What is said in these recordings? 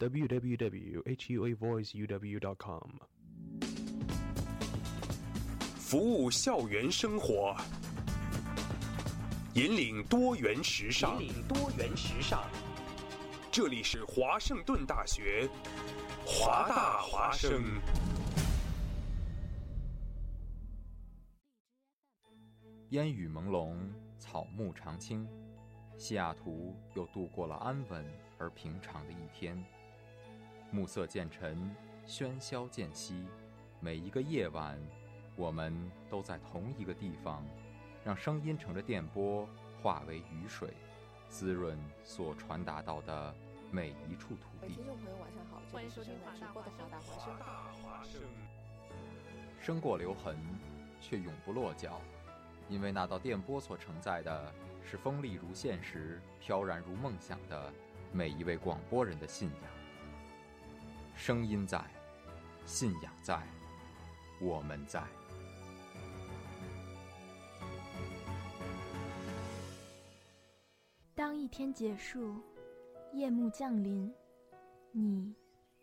www.huavoiceuw.com。服务校园生活，引领多元时尚。引领多元时尚。这里是华盛顿大学，华大华生。烟雨朦胧，草木常青，西雅图又度过了安稳而平常的一天。暮色渐沉，喧嚣渐息，每一个夜晚，我们都在同一个地方，让声音乘着电波化为雨水。滋润所传达到的每一处土地。听众朋友，晚上好，欢迎收听直播的华大华声。生过留痕，却永不落脚，因为那道电波所承载的是锋利如现实、飘然如梦想的每一位广播人的信仰。声音在，信仰在，我们在。当一天结束，夜幕降临，你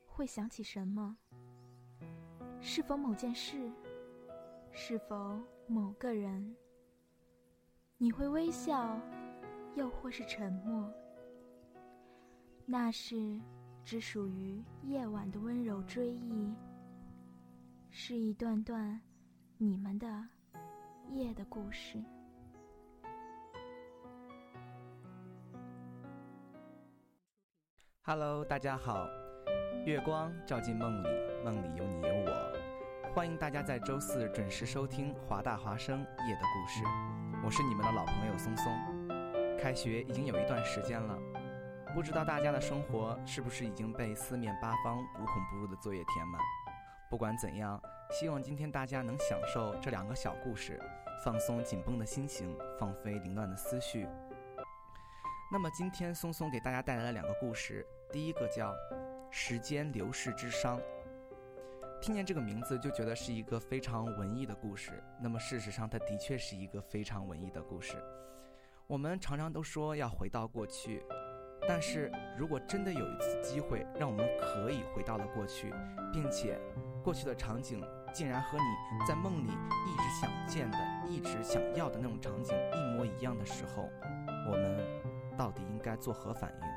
会想起什么？是否某件事？是否某个人？你会微笑，又或是沉默？那是只属于夜晚的温柔追忆，是一段段你们的夜的故事。Hello，大家好。月光照进梦里，梦里有你有我。欢迎大家在周四准时收听华大华生夜的故事。我是你们的老朋友松松。开学已经有一段时间了，不知道大家的生活是不是已经被四面八方无孔不入的作业填满？不管怎样，希望今天大家能享受这两个小故事，放松紧绷的心情，放飞凌乱的思绪。那么今天松松给大家带来了两个故事。第一个叫《时间流逝之殇》，听见这个名字就觉得是一个非常文艺的故事。那么事实上，它的确是一个非常文艺的故事。我们常常都说要回到过去，但是如果真的有一次机会，让我们可以回到了过去，并且过去的场景竟然和你在梦里一直想见的、一直想要的那种场景一模一样的时候，我们到底应该作何反应？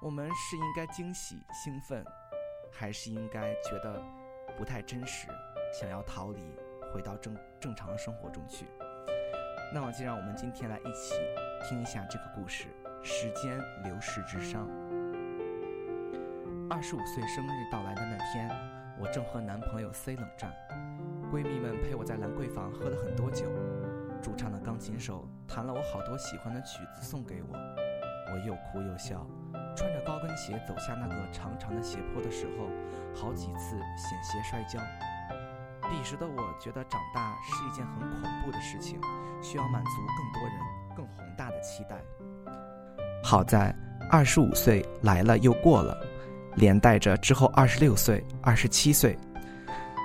我们是应该惊喜兴奋，还是应该觉得不太真实，想要逃离，回到正正常生活中去？那么，就让我们今天来一起听一下这个故事《时间流逝之殇》。二十五岁生日到来的那天，我正和男朋友 C 冷战，闺蜜们陪我在兰桂坊喝了很多酒，驻唱的钢琴手弹了我好多喜欢的曲子送给我，我又哭又笑。穿着高跟鞋走下那个长长的斜坡的时候，好几次险些摔跤。彼时的我觉得长大是一件很恐怖的事情，需要满足更多人、更宏大的期待。好在二十五岁来了又过了，连带着之后二十六岁、二十七岁，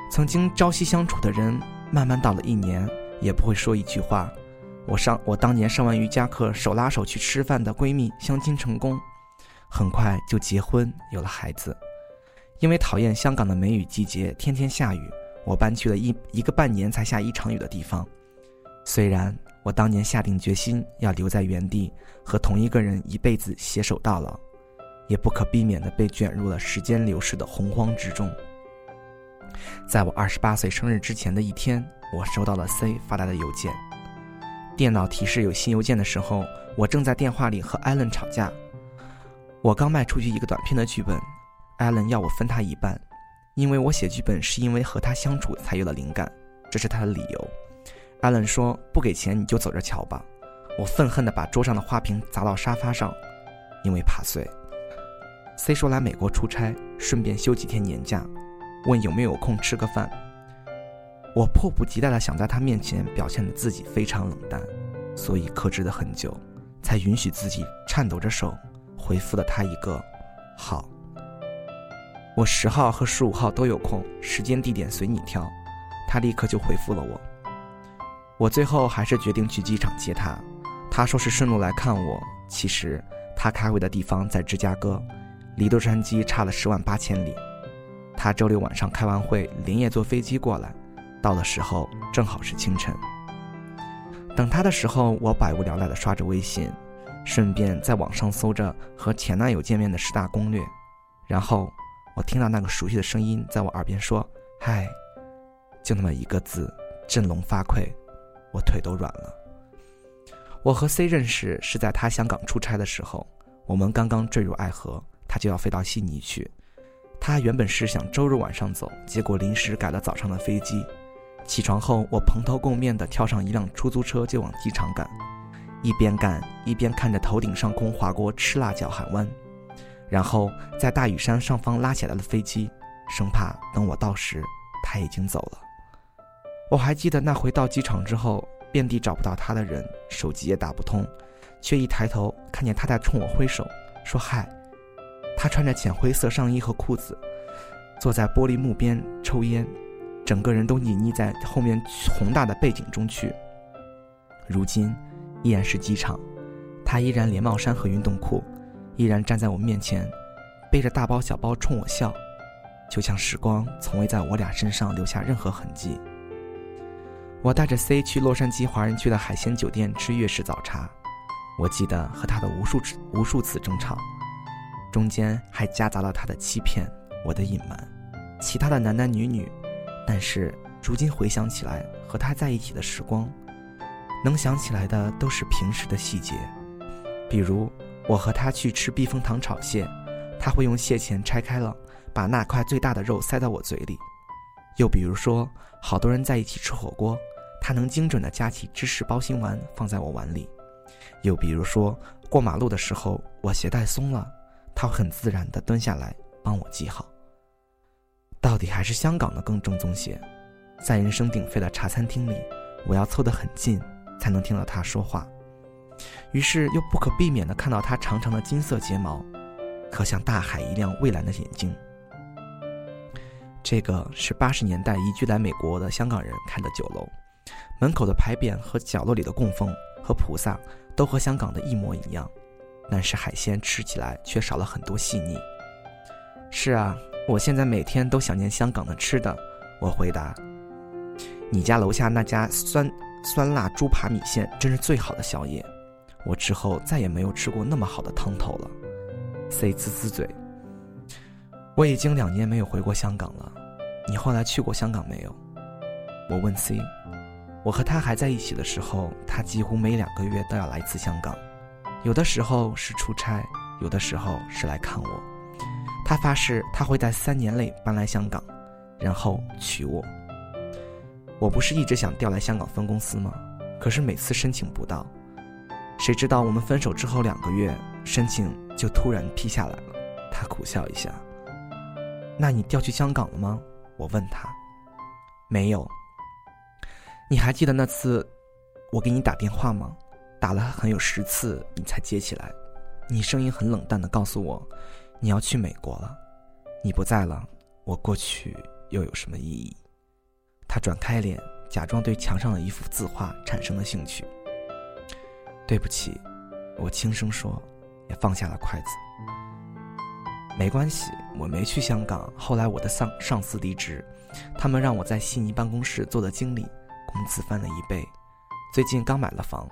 曾经朝夕相处的人，慢慢到了一年也不会说一句话。我上我当年上完瑜伽课手拉手去吃饭的闺蜜相亲成功。很快就结婚，有了孩子。因为讨厌香港的梅雨季节，天天下雨，我搬去了一一个半年才下一场雨的地方。虽然我当年下定决心要留在原地，和同一个人一辈子携手到老，也不可避免地被卷入了时间流逝的洪荒之中。在我二十八岁生日之前的一天，我收到了 C 发来的邮件。电脑提示有新邮件的时候，我正在电话里和艾伦吵架。我刚卖出去一个短片的剧本，艾伦要我分他一半，因为我写剧本是因为和他相处才有了灵感，这是他的理由。艾伦说不给钱你就走着瞧吧。我愤恨地把桌上的花瓶砸到沙发上，因为怕碎。C 说来美国出差，顺便休几天年假，问有没有空吃个饭。我迫不及待地想在他面前表现的自己非常冷淡，所以克制了很久，才允许自己颤抖着手。回复了他一个“好”，我十号和十五号都有空，时间地点随你挑。他立刻就回复了我。我最后还是决定去机场接他。他说是顺路来看我，其实他开会的地方在芝加哥，离洛杉矶差了十万八千里。他周六晚上开完会，连夜坐飞机过来，到的时候正好是清晨。等他的时候，我百无聊赖地刷着微信，顺便在网上搜着和前男友见面的十大攻略。然后我听到那个熟悉的声音在我耳边说：“嗨。”就那么一个字，振聋发聩，我腿都软了。我和 C 认识是在他香港出差的时候，我们刚刚坠入爱河，他就要飞到悉尼去。他原本是想周日晚上走，结果临时改了早上的飞机。起床后，我蓬头垢面地跳上一辆出租车就往机场赶，一边赶一边看着头顶上空划过赤辣角海湾，然后在大屿山上方拉起来的飞机，生怕等我到时他已经走了。我还记得那回到机场之后，遍地找不到他的人，手机也打不通，却一抬头看见他在冲我挥手，说嗨。他穿着浅灰色上衣和裤子，坐在玻璃幕边抽烟，整个人都隐匿在后面宏大的背景中去。如今，依然是机场，他依然连帽衫和运动裤，依然站在我面前，背着大包小包冲我笑，就像时光从未在我俩身上留下任何痕迹。我带着 C 去洛杉矶华人区的海鲜酒店吃粤式早茶，我记得和他的无数次无数次争吵，中间还夹杂了他的欺骗，我的隐瞒，其他的男男女女，但是如今回想起来，和他在一起的时光，能想起来的都是平时的细节，比如我和他去吃避风塘炒蟹，他会用蟹钳拆开了，把那块最大的肉塞到我嘴里，又比如说好多人在一起吃火锅。他能精准地夹起芝士包心丸放在我碗里，又比如说过马路的时候我鞋带松了，他会很自然地蹲下来帮我系好。到底还是香港的更正宗些，在人声鼎沸的茶餐厅里，我要凑得很近才能听到他说话，于是又不可避免地看到他长长的金色睫毛，可像大海一样蔚蓝的眼睛。这个是八十年代移居来美国的香港人开的酒楼。门口的牌匾和角落里的供奉和菩萨都和香港的一模一样，但是海鲜吃起来却少了很多细腻。是啊，我现在每天都想念香港的吃的。我回答：“你家楼下那家酸酸辣猪扒米线真是最好的宵夜。”我之后再也没有吃过那么好的汤头了。C 呲呲嘴：“我已经两年没有回过香港了。你后来去过香港没有？”我问 C。我和他还在一起的时候，他几乎每两个月都要来一次香港，有的时候是出差，有的时候是来看我。他发誓他会在三年内搬来香港，然后娶我。我不是一直想调来香港分公司吗？可是每次申请不到，谁知道我们分手之后两个月，申请就突然批下来了。他苦笑一下。那你调去香港了吗？我问他。没有。你还记得那次我给你打电话吗？打了很有十次，你才接起来。你声音很冷淡的告诉我，你要去美国了。你不在了，我过去又有什么意义？他转开脸，假装对墙上的一幅字画产生了兴趣。对不起，我轻声说，也放下了筷子。没关系，我没去香港。后来我的上上司离职，他们让我在悉尼办公室做的经理。工资翻了一倍，最近刚买了房。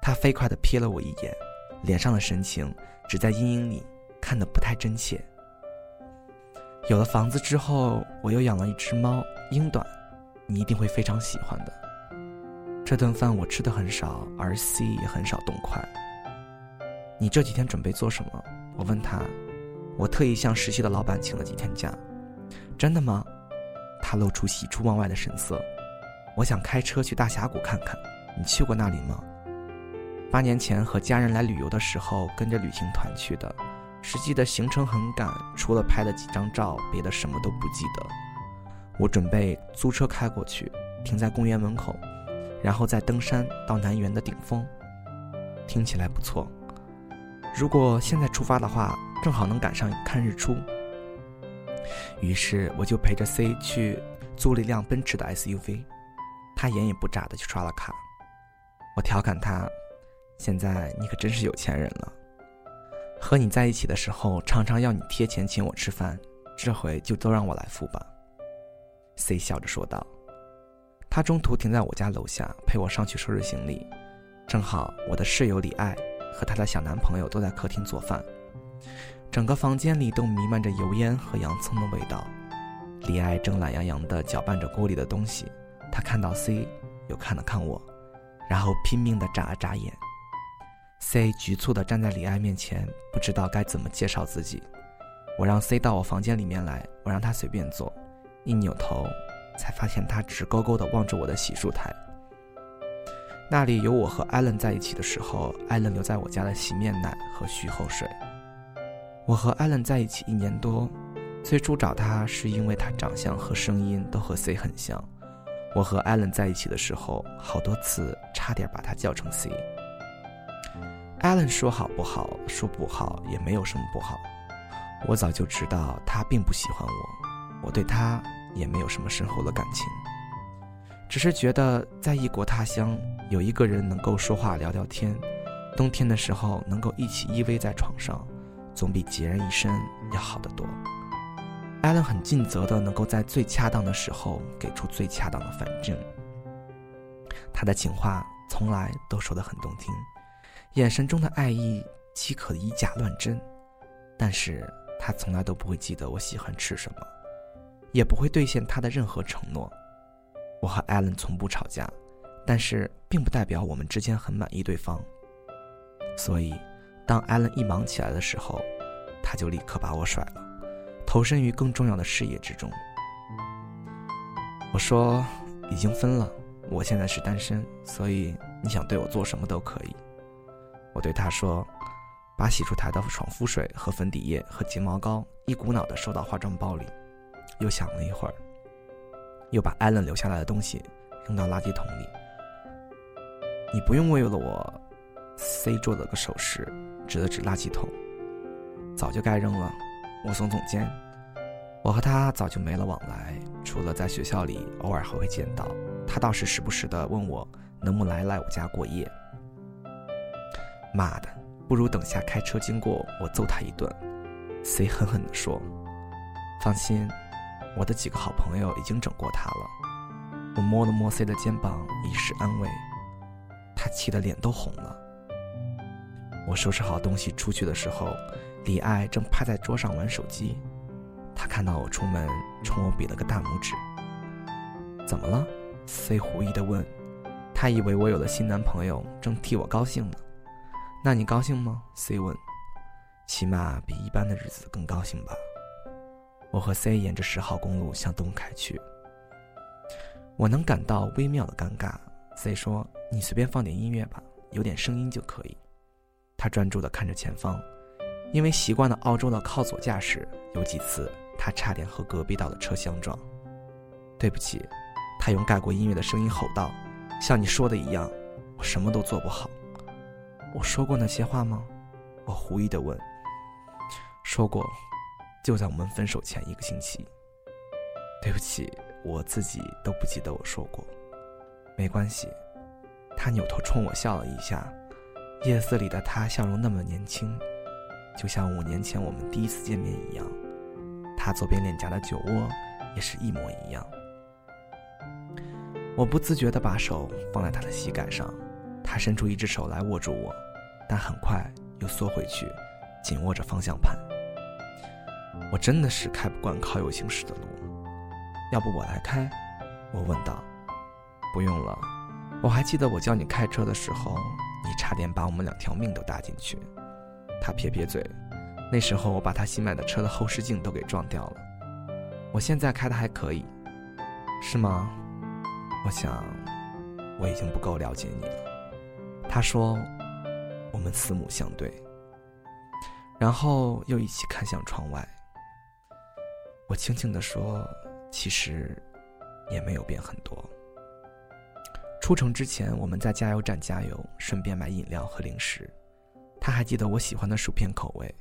他飞快地瞥了我一眼，脸上的神情只在阴影里看得不太真切。有了房子之后，我又养了一只猫英短，你一定会非常喜欢的。这顿饭我吃的很少，而 C 也很少动筷。你这几天准备做什么？我问他。我特意向实习的老板请了几天假。真的吗？他露出喜出望外的神色。我想开车去大峡谷看看，你去过那里吗？八年前和家人来旅游的时候，跟着旅行团去的，实际的行程很赶，除了拍了几张照，别的什么都不记得。我准备租车开过去，停在公园门口，然后再登山到南园的顶峰。听起来不错。如果现在出发的话，正好能赶上看日出。于是我就陪着 C 去租了一辆奔驰的 SUV。他眼也不眨的去刷了卡，我调侃他：“现在你可真是有钱人了。”和你在一起的时候，常常要你贴钱请我吃饭，这回就都让我来付吧。”C 笑着说道。他中途停在我家楼下，陪我上去收拾行李。正好我的室友李爱和她的小男朋友都在客厅做饭，整个房间里都弥漫着油烟和洋葱的味道。李艾正懒洋洋地搅拌着锅里的东西，他看到 C，又看了看我，然后拼命地眨了眨眼。C 局促地站在李艾面前，不知道该怎么介绍自己。我让 C 到我房间里面来，我让他随便坐。一扭头。才发现他直勾勾地望着我的洗漱台。那里有我和艾伦在一起的时候，艾伦留在我家的洗面奶和洗后水。我和艾伦在一起一年多，最初找他是因为他长相和声音都和 C 很像。我和艾伦在一起的时候，好多次差点把他叫成 C。艾伦说好不好，说不好也没有什么不好。我早就知道他并不喜欢我，我对他。也没有什么深厚的感情，只是觉得在异国他乡有一个人能够说话聊聊天，冬天的时候能够一起依偎在床上，总比孑然一身要好得多。艾伦很尽责的能够在最恰当的时候给出最恰当的反正，他的情话从来都说得很动听，眼神中的爱意岂可以假乱真？但是他从来都不会记得我喜欢吃什么。也不会兑现他的任何承诺。我和艾伦从不吵架，但是并不代表我们之间很满意对方。所以，当艾伦一忙起来的时候，他就立刻把我甩了，投身于更重要的事业之中。我说：“已经分了，我现在是单身，所以你想对我做什么都可以。”我对他说：“把洗漱台的爽肤水和粉底液和睫毛膏一股脑的收到化妆包里。”又想了一会儿，又把艾伦留下来的东西扔到垃圾桶里。你不用为了我，C 做了个手势，指了指垃圾桶。早就该扔了。我耸耸肩。我和他早就没了往来，除了在学校里偶尔还会见到。他倒是时不时的问我能不能来来我家过夜。妈的，不如等下开车经过，我揍他一顿。C 狠狠地说：“放心。”我的几个好朋友已经整过他了。我摸了摸 C 的肩膀，以示安慰。他气得脸都红了。我收拾好东西出去的时候，李爱正趴在桌上玩手机。他看到我出门，冲我比了个大拇指。怎么了？C 狐疑地问。他以为我有了新男朋友，正替我高兴呢。那你高兴吗？C 问。起码比一般的日子更高兴吧。我和 C 沿着十号公路向东开去。我能感到微妙的尴尬。C 说：“你随便放点音乐吧，有点声音就可以。”他专注地看着前方，因为习惯了澳洲的靠左驾驶，有几次他差点和隔壁道的车相撞。对不起，他用盖过音乐的声音吼道：“像你说的一样，我什么都做不好。”我说过那些话吗？我狐疑地问。说过。就在我们分手前一个星期。对不起，我自己都不记得我说过。没关系。他扭头冲我笑了一下，夜色里的他笑容那么年轻，就像五年前我们第一次见面一样。他左边脸颊的酒窝也是一模一样。我不自觉地把手放在他的膝盖上，他伸出一只手来握住我，但很快又缩回去，紧握着方向盘。我真的是开不惯靠右行驶的路，要不我来开？我问道。不用了，我还记得我教你开车的时候，你差点把我们两条命都搭进去。他撇撇嘴，那时候我把他新买的车的后视镜都给撞掉了。我现在开的还可以，是吗？我想我已经不够了解你了。他说，我们四目相对，然后又一起看向窗外。我轻轻地说：“其实，也没有变很多。出城之前，我们在加油站加油，顺便买饮料和零食。他还记得我喜欢的薯片口味。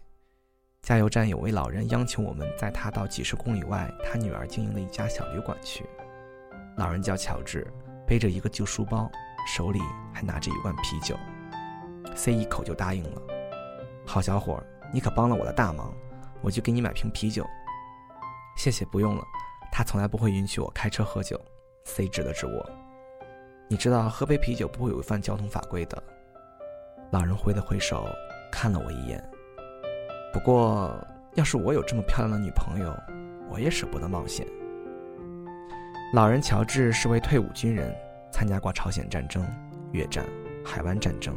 加油站有位老人央求我们载他到几十公里外他女儿经营的一家小旅馆去。老人叫乔治，背着一个旧书包，手里还拿着一罐啤酒。C 一口就答应了。好小伙，你可帮了我的大忙，我就给你买瓶啤酒。”“谢谢，不用了。”他从来不会允许我开车喝酒。C 指了指我：“你知道喝杯啤酒不会违反交通法规的。”老人挥了挥手，看了我一眼。不过，要是我有这么漂亮的女朋友，我也舍不得冒险。老人乔治是位退伍军人，参加过朝鲜战争、越战、海湾战争，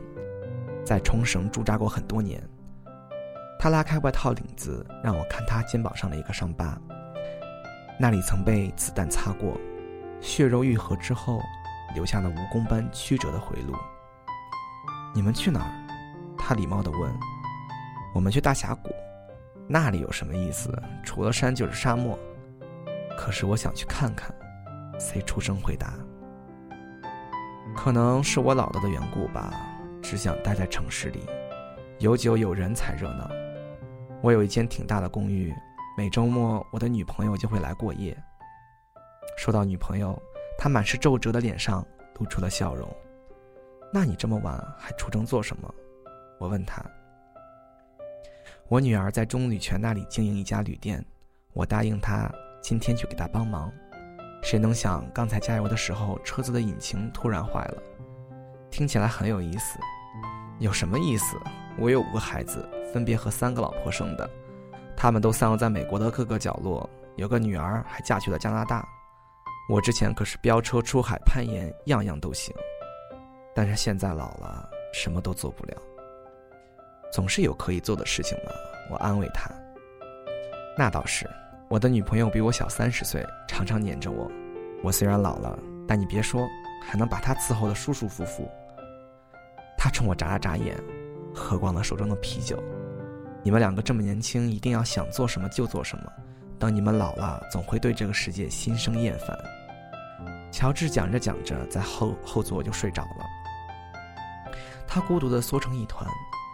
在冲绳驻扎过很多年。他拉开外套领子，让我看他肩膀上的一个伤疤。那里曾被子弹擦过，血肉愈合之后，留下了蜈蚣般曲折的回路。你们去哪儿？他礼貌地问。我们去大峡谷，那里有什么意思？除了山就是沙漠。可是我想去看看。C 出声回答。可能是我老了的缘故吧，只想待在城市里，有酒有人才热闹。我有一间挺大的公寓。每周末，我的女朋友就会来过夜。说到女朋友，他满是皱褶的脸上露出了笑容。那你这么晚还出征做什么？我问他。我女儿在钟旅泉那里经营一家旅店，我答应她今天去给她帮忙。谁能想，刚才加油的时候，车子的引擎突然坏了。听起来很有意思。有什么意思？我有五个孩子，分别和三个老婆生的。他们都散落在美国的各个角落，有个女儿还嫁去了加拿大。我之前可是飙车、出海、攀岩，样样都行。但是现在老了，什么都做不了。总是有可以做的事情嘛，我安慰他。那倒是，我的女朋友比我小三十岁，常常黏着我。我虽然老了，但你别说，还能把她伺候的舒舒服服。他冲我眨了眨眼，喝光了手中的啤酒。你们两个这么年轻，一定要想做什么就做什么。等你们老了，总会对这个世界心生厌烦。乔治讲着讲着，在后后座就睡着了。他孤独地缩成一团，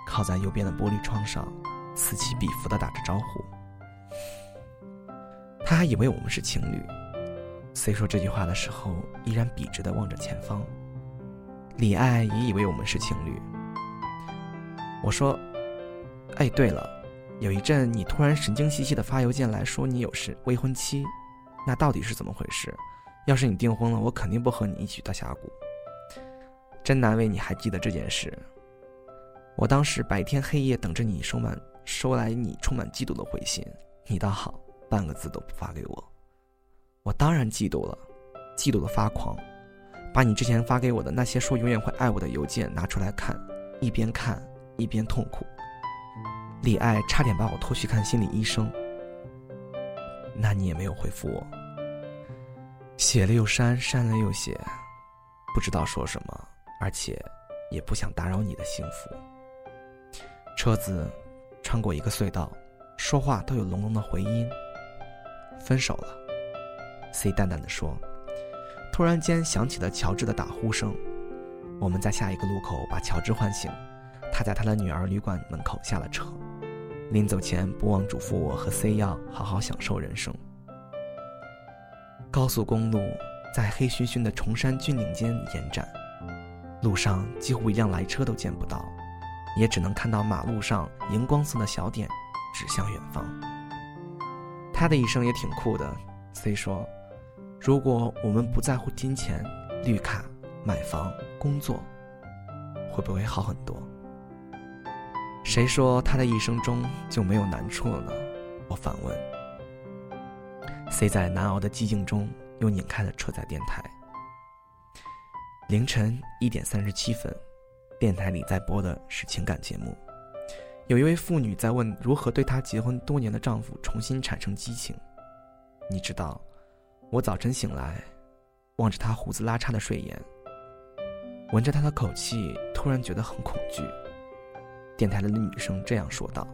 靠在右边的玻璃窗上，此起彼伏地打着招呼。他还以为我们是情侣。虽说这句话的时候，依然笔直地望着前方。李爱也以为我们是情侣。我说。哎，对了，有一阵你突然神经兮兮的发邮件来说你有事未婚妻，那到底是怎么回事？要是你订婚了，我肯定不和你一起到峡谷。真难为你还记得这件事。我当时白天黑夜等着你收满收来你充满嫉妒的回信，你倒好，半个字都不发给我。我当然嫉妒了，嫉妒的发狂，把你之前发给我的那些说永远会爱我的邮件拿出来看，一边看一边痛苦。李爱差点把我拖去看心理医生，那你也没有回复我，写了又删，删了又写，不知道说什么，而且也不想打扰你的幸福。车子穿过一个隧道，说话都有隆隆的回音。分手了，C 淡淡的说。突然间响起了乔治的打呼声，我们在下一个路口把乔治唤醒，他在他的女儿旅馆门口下了车。临走前，不忘嘱咐我和 C 要好好享受人生。高速公路在黑醺醺的崇山峻岭间延展，路上几乎一辆来车都见不到，也只能看到马路上荧光色的小点指向远方。他的一生也挺酷的，C 说：“如果我们不在乎金钱、绿卡、买房、工作，会不会好很多？”谁说他的一生中就没有难处了呢？我反问。C 在难熬的寂静中又拧开了车载电台。凌晨一点三十七分，电台里在播的是情感节目，有一位妇女在问如何对她结婚多年的丈夫重新产生激情。你知道，我早晨醒来，望着他胡子拉碴的睡颜，闻着他的口气，突然觉得很恐惧。电台里的女生这样说道：“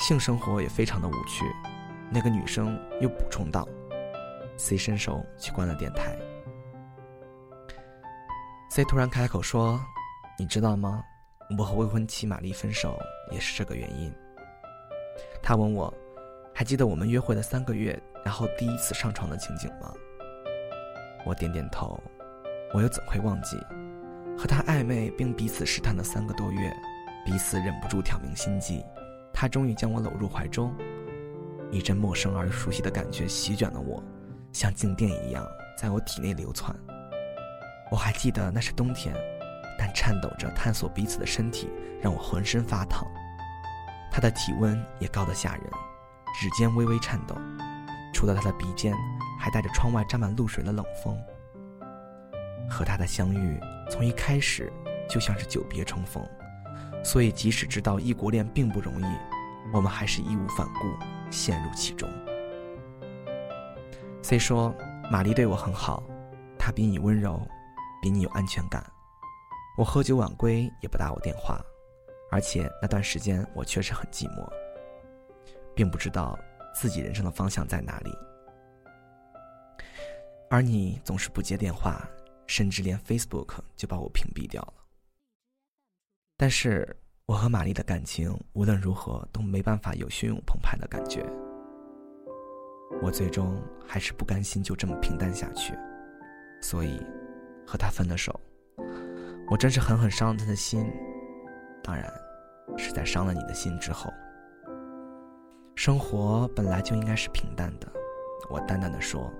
性生活也非常的无趣。”那个女生又补充道：“C 伸手去关了电台。”C 突然开口说：“你知道吗？我和未婚妻玛丽分手也是这个原因。”他问我：“还记得我们约会的三个月，然后第一次上床的情景吗？”我点点头。我又怎会忘记和他暧昧并彼此试探的三个多月？彼此忍不住挑明心机，他终于将我搂入怀中，一阵陌生而熟悉的感觉席卷了我，像静电一样在我体内流窜。我还记得那是冬天，但颤抖着探索彼此的身体让我浑身发烫。他的体温也高得吓人，指尖微微颤抖。除了他的鼻尖，还带着窗外沾满露水的冷风。和他的相遇，从一开始就像是久别重逢，所以即使知道异国恋并不容易，我们还是义无反顾陷入其中。虽说：“玛丽对我很好，她比你温柔，比你有安全感。我喝酒晚归也不打我电话，而且那段时间我确实很寂寞，并不知道自己人生的方向在哪里。而你总是不接电话。”甚至连 Facebook 就把我屏蔽掉了。但是我和玛丽的感情无论如何都没办法有汹涌澎湃的感觉。我最终还是不甘心就这么平淡下去，所以和他分了手。我真是狠狠伤了他的心，当然是在伤了你的心之后。生活本来就应该是平淡的，我淡淡的说，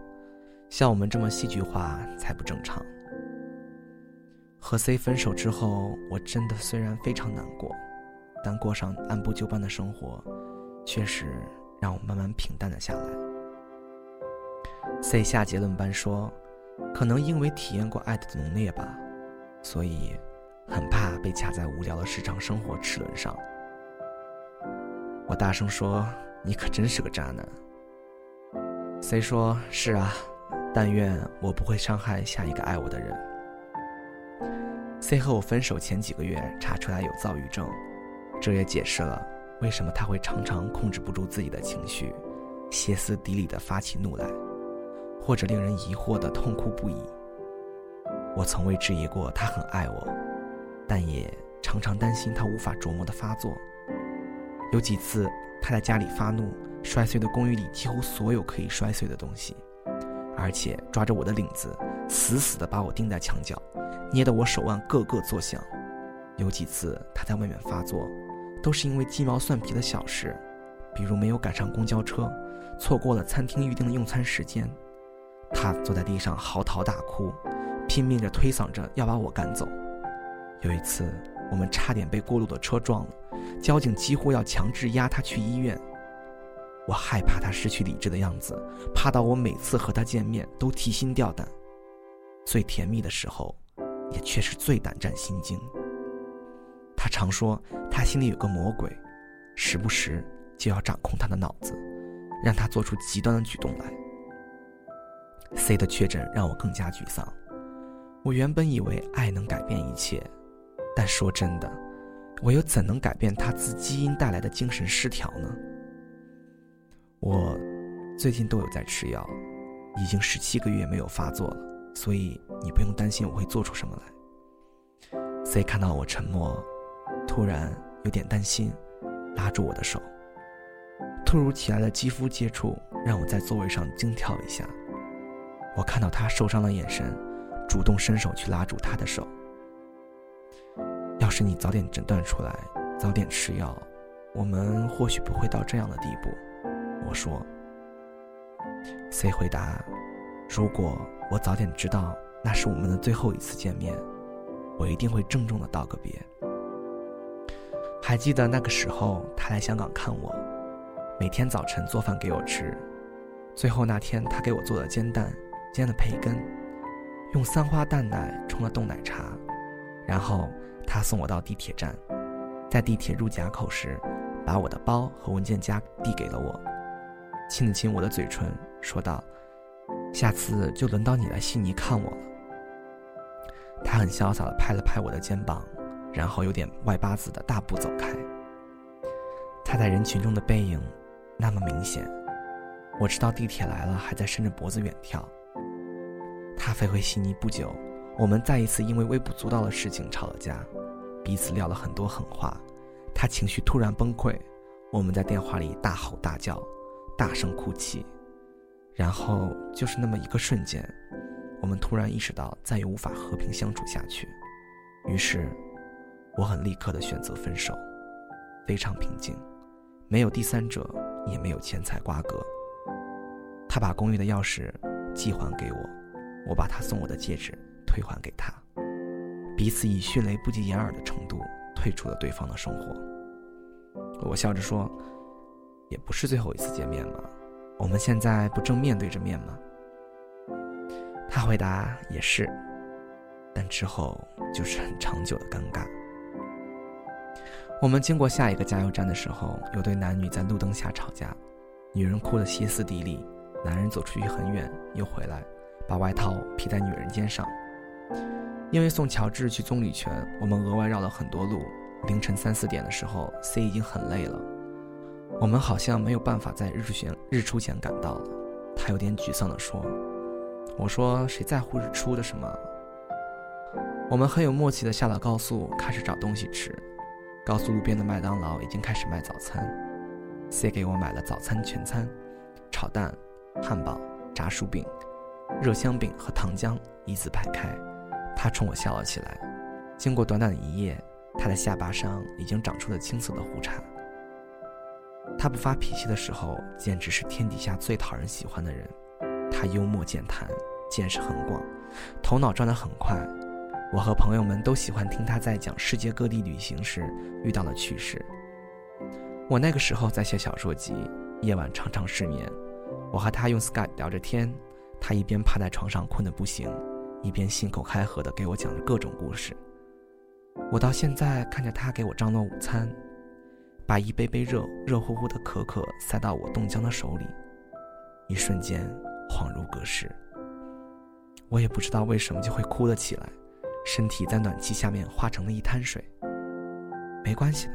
像我们这么戏剧化才不正常。和 C 分手之后，我真的虽然非常难过，但过上按部就班的生活，确实让我慢慢平淡了下来。C 下结论般说：“可能因为体验过爱的浓烈吧，所以很怕被卡在无聊的日常生活齿轮上。”我大声说：“你可真是个渣男。”C 说：“是啊，但愿我不会伤害下一个爱我的人。” C 和我分手前几个月查出来有躁郁症，这也解释了为什么他会常常控制不住自己的情绪，歇斯底里的发起怒来，或者令人疑惑的痛哭不已。我从未质疑过他很爱我，但也常常担心他无法琢磨的发作。有几次他在家里发怒，摔碎了公寓里几乎所有可以摔碎的东西，而且抓着我的领子，死死地把我钉在墙角。捏得我手腕个个作响，有几次他在外面发作，都是因为鸡毛蒜皮的小事，比如没有赶上公交车，错过了餐厅预定的用餐时间，他坐在地上嚎啕大哭，拼命着推搡着要把我赶走。有一次我们差点被过路的车撞了，交警几乎要强制押他去医院。我害怕他失去理智的样子，怕到我每次和他见面都提心吊胆。最甜蜜的时候。也却是最胆战心惊。他常说，他心里有个魔鬼，时不时就要掌控他的脑子，让他做出极端的举动来。C 的确诊让我更加沮丧。我原本以为爱能改变一切，但说真的，我又怎能改变他自基因带来的精神失调呢？我最近都有在吃药，已经十七个月没有发作了。所以你不用担心我会做出什么来。C 看到我沉默，突然有点担心，拉住我的手。突如其来的肌肤接触让我在座位上惊跳一下。我看到他受伤的眼神，主动伸手去拉住他的手。要是你早点诊断出来，早点吃药，我们或许不会到这样的地步。我说。C 回答。如果我早点知道那是我们的最后一次见面，我一定会郑重的道个别。还记得那个时候，他来香港看我，每天早晨做饭给我吃。最后那天，他给我做了煎蛋，煎了培根，用三花淡奶冲了冻奶茶，然后他送我到地铁站，在地铁入闸口时，把我的包和文件夹递给了我，亲了亲我的嘴唇，说道。下次就轮到你来悉尼看我了。他很潇洒地拍了拍我的肩膀，然后有点外八字的大步走开。他在人群中的背影那么明显，我知道地铁来了，还在伸着脖子远眺。他飞回悉尼不久，我们再一次因为微不足道的事情吵了架，彼此撂了很多狠话。他情绪突然崩溃，我们在电话里大吼大叫，大声哭泣。然后就是那么一个瞬间，我们突然意识到再也无法和平相处下去，于是，我很立刻的选择分手，非常平静，没有第三者，也没有钱财瓜葛。他把公寓的钥匙寄还给我，我把他送我的戒指退还给他，彼此以迅雷不及掩耳的程度退出了对方的生活。我笑着说：“也不是最后一次见面了，我们现在不正面对着面吗？”他回答：“也是。”但之后就是很长久的尴尬。我们经过下一个加油站的时候，有对男女在路灯下吵架，女人哭得歇斯底里，男人走出去很远又回来，把外套披在女人肩上。因为送乔治去棕榈泉，我们额外绕了很多路。凌晨三四点的时候，C 已经很累了，我们好像没有办法在日出前日出前赶到了。他有点沮丧地说：“我说谁在乎日出的什么？”我们很有默契地下了高速，开始找东西吃。高速路边的麦当劳已经开始卖早餐，C 给我买了早餐全餐，炒蛋、汉堡、炸薯饼、热香饼和糖浆一字排开。他冲我笑了起来。经过短短的一夜，他的下巴上已经长出了青色的胡茬。他不发脾气的时候，简直是天底下最讨人喜欢的人。他幽默健谈，见识很广，头脑转得很快。我和朋友们都喜欢听他在讲世界各地旅行时遇到的趣事。我那个时候在写小说集，夜晚常常失眠。我和他用 Skype 聊着天，他一边趴在床上困得不行，一边信口开河地给我讲着各种故事。我到现在看着他给我张罗午餐，把一杯杯热热乎乎的可可塞到我冻僵的手里，一瞬间恍如隔世。我也不知道为什么就会哭了起来。身体在暖气下面化成了一滩水。没关系的，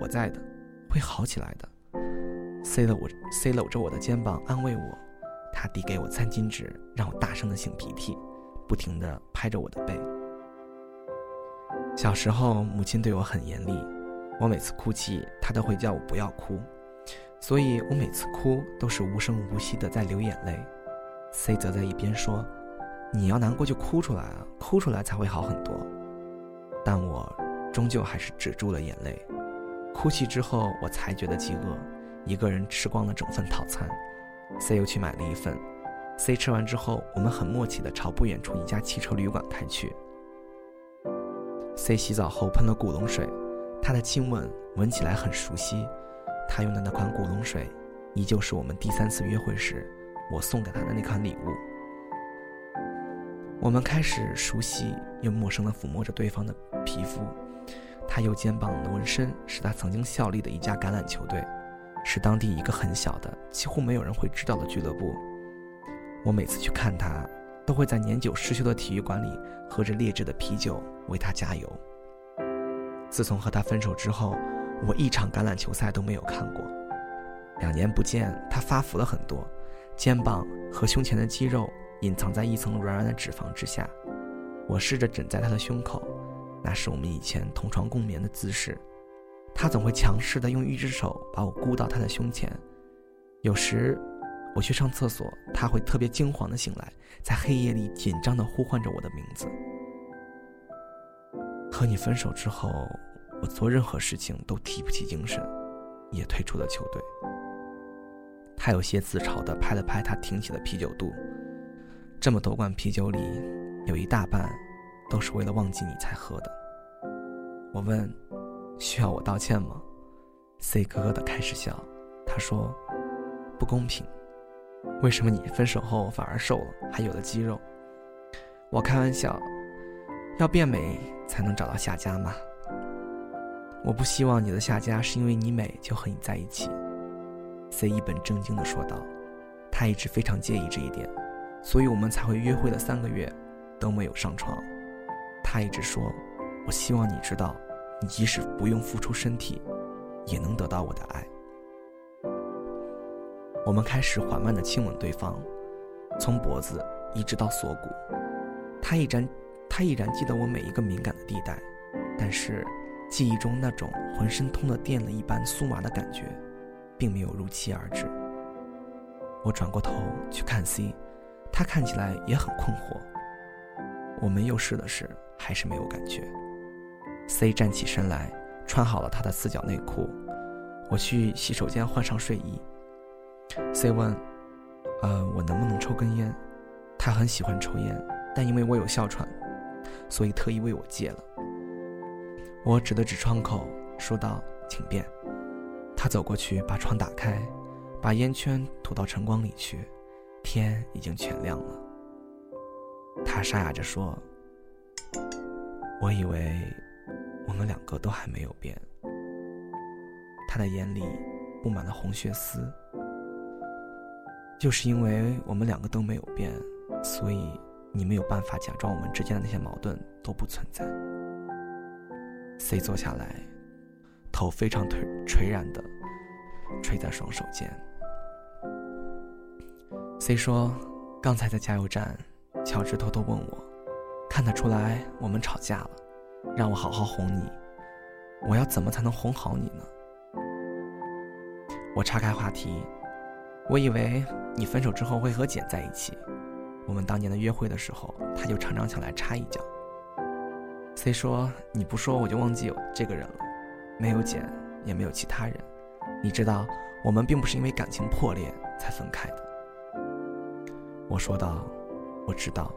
我在的，会好起来的。C 了我，C 搂着我的肩膀安慰我。他递给我餐巾纸，让我大声的擤鼻涕，不停的拍着我的背。小时候，母亲对我很严厉，我每次哭泣，她都会叫我不要哭，所以我每次哭都是无声无息的在流眼泪。C 则在一边说。你要难过就哭出来啊，哭出来才会好很多。但我终究还是止住了眼泪。哭泣之后，我才觉得饥饿，一个人吃光了整份套餐。C 又去买了一份。C 吃完之后，我们很默契地朝不远处一家汽车旅馆开去。C 洗澡后喷了古龙水，他的亲吻闻起来很熟悉。他用的那款古龙水，依旧是我们第三次约会时我送给他的那款礼物。我们开始熟悉又陌生地抚摸着对方的皮肤，他右肩膀的纹身是他曾经效力的一家橄榄球队，是当地一个很小的、几乎没有人会知道的俱乐部。我每次去看他，都会在年久失修的体育馆里喝着劣质的啤酒为他加油。自从和他分手之后，我一场橄榄球赛都没有看过。两年不见，他发福了很多，肩膀和胸前的肌肉。隐藏在一层软软的脂肪之下，我试着枕在他的胸口，那是我们以前同床共眠的姿势。他总会强势的用一只手把我箍到他的胸前。有时我去上厕所，他会特别惊慌的醒来，在黑夜里紧张的呼唤着我的名字。和你分手之后，我做任何事情都提不起精神，也退出了球队。他有些自嘲的拍了拍他挺起的啤酒肚。这么多罐啤酒里，有一大半都是为了忘记你才喝的。我问：“需要我道歉吗？”C 咯咯的开始笑。他说：“不公平，为什么你分手后反而瘦了，还有了肌肉？”我开玩笑：“要变美才能找到下家吗？”我不希望你的下家是因为你美就和你在一起。”C 一本正经的说道。他一直非常介意这一点。所以我们才会约会了三个月，都没有上床。他一直说：“我希望你知道，你即使不用付出身体，也能得到我的爱。”我们开始缓慢地亲吻对方，从脖子一直到锁骨。他一沾，他依然记得我每一个敏感的地带，但是记忆中那种浑身通了电了一般酥麻的感觉，并没有如期而至。我转过头去看 C。他看起来也很困惑。我们又试了试，还是没有感觉。C 站起身来，穿好了他的四角内裤，我去洗手间换上睡衣。C 问：“呃，我能不能抽根烟？”他很喜欢抽烟，但因为我有哮喘，所以特意为我戒了。我指了指窗口，说道：“请便。”他走过去，把窗打开，把烟圈吐到晨光里去。天已经全亮了。他沙哑着说：“我以为我们两个都还没有变。”他的眼里布满了红血丝。就是因为我们两个都没有变，所以你没有办法假装我们之间的那些矛盾都不存在。C 坐下来，头非常垂垂然的垂在双手间。C 说：“刚才在加油站，乔治偷偷问我，看得出来我们吵架了，让我好好哄你。我要怎么才能哄好你呢？”我岔开话题，我以为你分手之后会和简在一起。我们当年的约会的时候，他就常常想来插一脚。C 说：“你不说我就忘记有这个人了，没有简，也没有其他人。你知道，我们并不是因为感情破裂才分开的。”我说道：“我知道，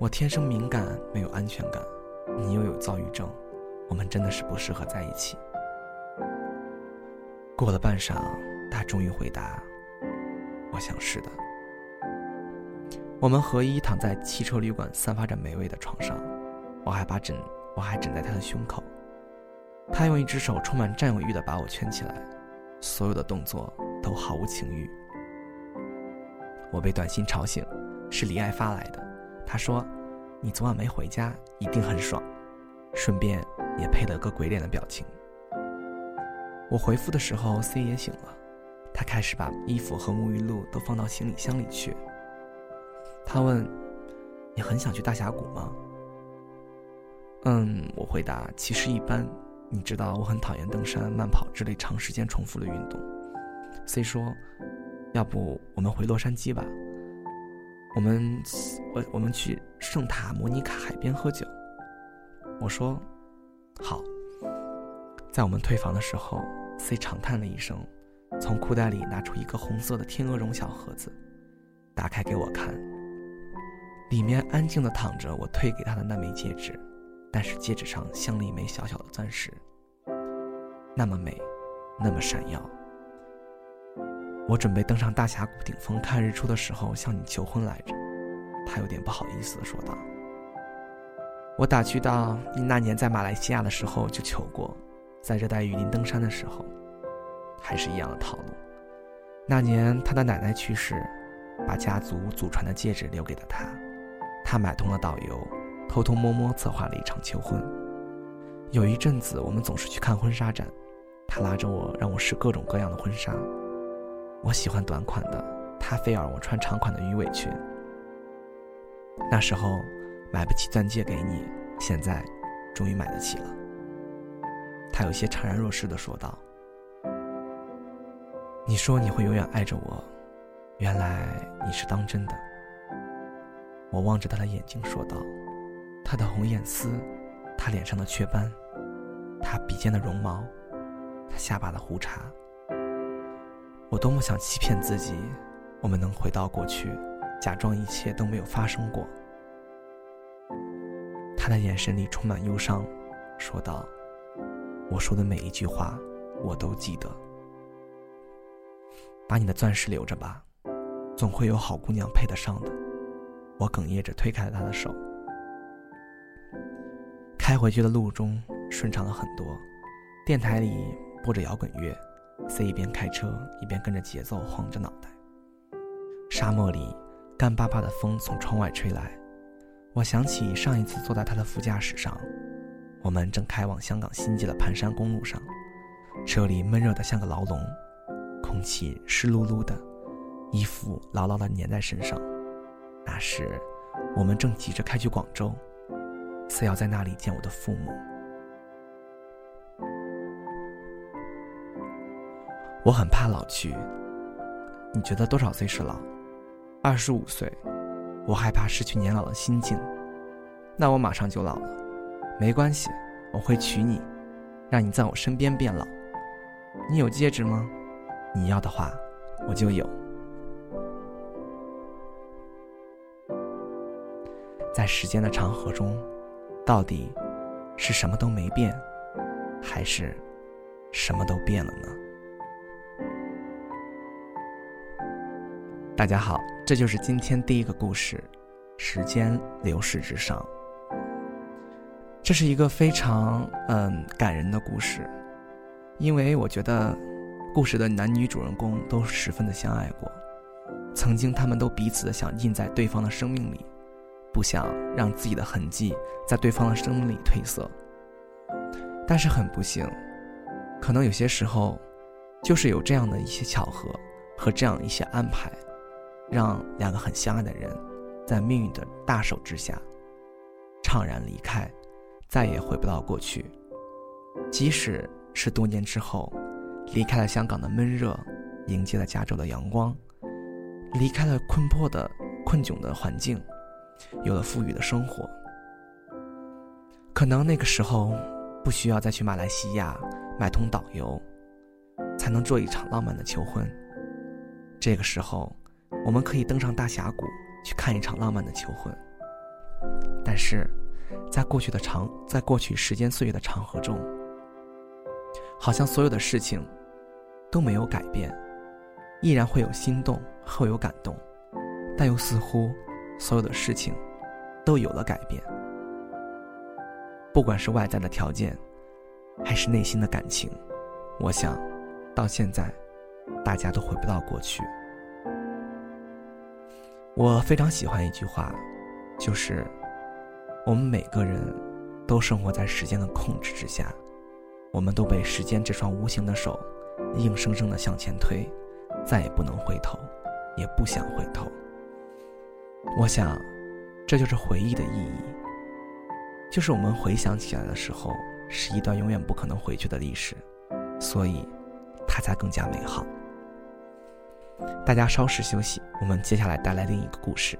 我天生敏感，没有安全感，你又有躁郁症，我们真的是不适合在一起。”过了半晌，他终于回答：“我想是的。”我们合一躺在汽车旅馆散发着美味的床上，我还把枕我还枕在他的胸口，他用一只手充满占有欲的把我圈起来，所有的动作都毫无情欲。我被短信吵醒，是李爱发来的。他说：“你昨晚没回家，一定很爽。”顺便也配了个鬼脸的表情。我回复的时候，C 也醒了，他开始把衣服和沐浴露都放到行李箱里去。他问：“你很想去大峡谷吗？”嗯，我回答：“其实一般。你知道我很讨厌登山、慢跑之类长时间重复的运动。”C 说。要不我们回洛杉矶吧？我们我我们去圣塔莫尼卡海边喝酒。我说好。在我们退房的时候，C 长叹了一声，从裤袋里拿出一个红色的天鹅绒小盒子，打开给我看。里面安静的躺着我退给他的那枚戒指，但是戒指上镶了一枚小小的钻石，那么美，那么闪耀。我准备登上大峡谷顶峰看日出的时候向你求婚来着，他有点不好意思的说道。我打趣道：“你那年在马来西亚的时候就求过，在热带雨林登山的时候，还是一样的套路。那年他的奶奶去世，把家族祖传的戒指留给了他，他买通了导游，偷偷摸摸策划了一场求婚。有一阵子我们总是去看婚纱展，他拉着我让我试各种各样的婚纱。”我喜欢短款的，他非要让我穿长款的鱼尾裙。那时候买不起钻戒给你，现在终于买得起了。他有些怅然若失的说道：“你说你会永远爱着我，原来你是当真的。”我望着他的眼睛说道：“他的红眼丝，他脸上的雀斑，他鼻尖的绒毛，他下巴的胡茬。”我多么想欺骗自己，我们能回到过去，假装一切都没有发生过。他的眼神里充满忧伤，说道：“我说的每一句话，我都记得。把你的钻石留着吧，总会有好姑娘配得上的。”我哽咽着推开了他的手。开回去的路中顺畅了很多，电台里播着摇滚乐。C 一边开车一边跟着节奏晃着脑袋。沙漠里，干巴巴的风从窗外吹来，我想起上一次坐在他的副驾驶上，我们正开往香港新界的盘山公路上，车里闷热的像个牢笼，空气湿漉漉的，衣服牢牢的粘在身上。那时，我们正急着开去广州，似要在那里见我的父母。我很怕老去。你觉得多少岁是老？二十五岁。我害怕失去年老的心境。那我马上就老了。没关系，我会娶你，让你在我身边变老。你有戒指吗？你要的话，我就有。在时间的长河中，到底是什么都没变，还是什么都变了呢？大家好，这就是今天第一个故事，《时间流逝之上》。这是一个非常嗯感人的故事，因为我觉得故事的男女主人公都十分的相爱过，曾经他们都彼此的想印在对方的生命里。不想让自己的痕迹在对方的生命里褪色，但是很不幸，可能有些时候，就是有这样的一些巧合和这样一些安排，让两个很相爱的人，在命运的大手之下，怅然离开，再也回不到过去。即使是多年之后，离开了香港的闷热，迎接了加州的阳光，离开了困迫的困窘的环境。有了富裕的生活，可能那个时候不需要再去马来西亚买通导游，才能做一场浪漫的求婚。这个时候，我们可以登上大峡谷去看一场浪漫的求婚。但是，在过去的长，在过去时间岁月的长河中，好像所有的事情都没有改变，依然会有心动，会有感动，但又似乎。所有的事情都有了改变，不管是外在的条件，还是内心的感情，我想，到现在，大家都回不到过去。我非常喜欢一句话，就是我们每个人都生活在时间的控制之下，我们都被时间这双无形的手硬生生的向前推，再也不能回头，也不想回头。我想，这就是回忆的意义。就是我们回想起来的时候，是一段永远不可能回去的历史，所以它才更加美好。大家稍事休息，我们接下来带来另一个故事。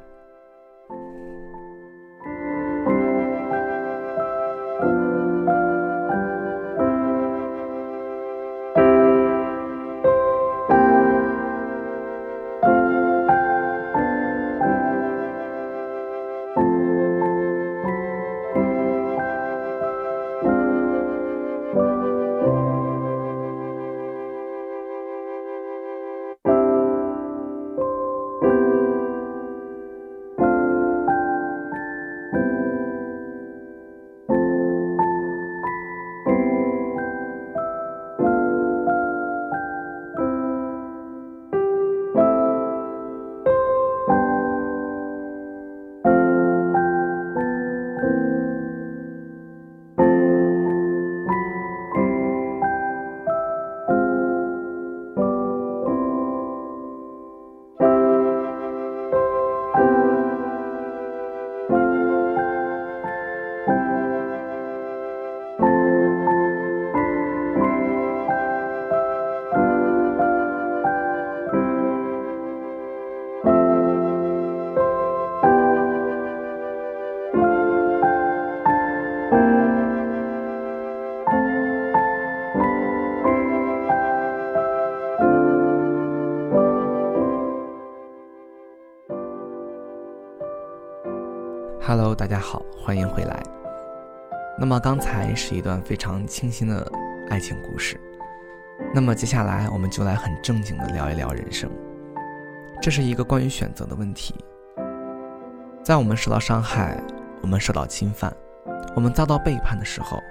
好，欢迎回来。那么刚才是一段非常清新的爱情故事，那么接下来我们就来很正经的聊一聊人生。这是一个关于选择的问题。在我们受到伤害、我们受到侵犯、我们遭到背叛的时候，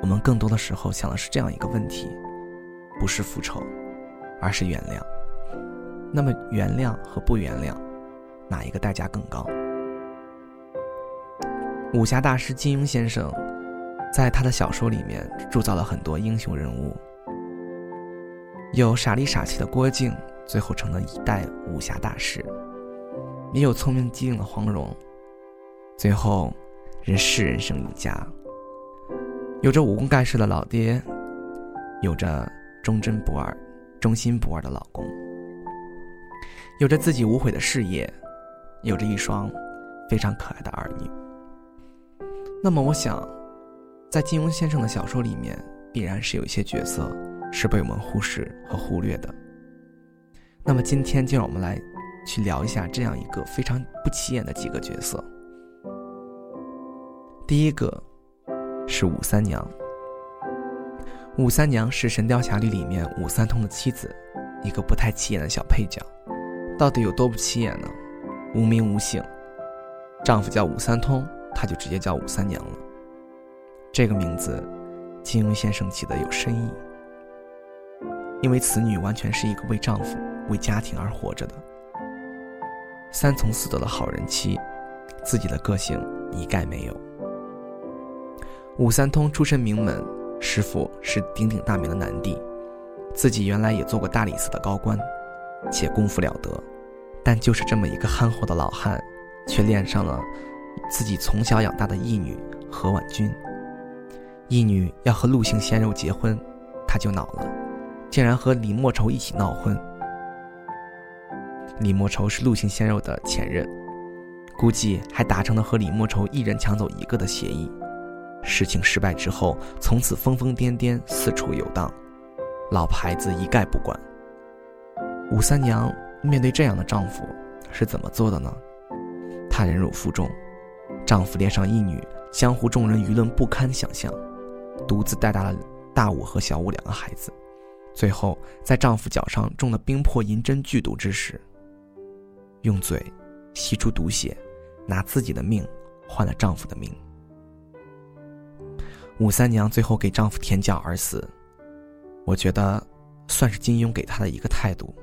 我们更多的时候想的是这样一个问题：不是复仇，而是原谅。那么原谅和不原谅，哪一个代价更高？武侠大师金庸先生，在他的小说里面铸造了很多英雄人物，有傻里傻气的郭靖，最后成了一代武侠大师；也有聪明机灵的黄蓉，最后人是人生赢家；有着武功盖世的老爹，有着忠贞不二、忠心不二的老公，有着自己无悔的事业，有着一双非常可爱的儿女。那么，我想，在金庸先生的小说里面，必然是有一些角色是被我们忽视和忽略的。那么今天就让我们来去聊一下这样一个非常不起眼的几个角色。第一个是武三娘。武三娘是《神雕侠侣》里面武三通的妻子，一个不太起眼的小配角。到底有多不起眼呢？无名无姓，丈夫叫武三通，他就直接叫武三娘了。这个名字，金庸先生起的有深意，因为此女完全是一个为丈夫、为家庭而活着的，三从四德的好人妻，自己的个性一概没有。武三通出身名门，师傅是鼎鼎大名的南帝，自己原来也做过大理寺的高官，且功夫了得。但就是这么一个憨厚的老汉，却恋上了自己从小养大的义女何婉君。义女要和陆姓鲜肉结婚，他就恼了，竟然和李莫愁一起闹婚。李莫愁是陆姓鲜肉的前任，估计还达成了和李莫愁一人抢走一个的协议。事情失败之后，从此疯疯癫癫，四处游荡，老婆孩子一概不管。武三娘面对这样的丈夫，是怎么做的呢？她忍辱负重，丈夫恋上一女，江湖众人舆论不堪想象，独自带大了大武和小武两个孩子，最后在丈夫脚上中了冰魄银针剧毒之时，用嘴吸出毒血，拿自己的命换了丈夫的命。武三娘最后给丈夫舔脚而死，我觉得算是金庸给她的一个态度。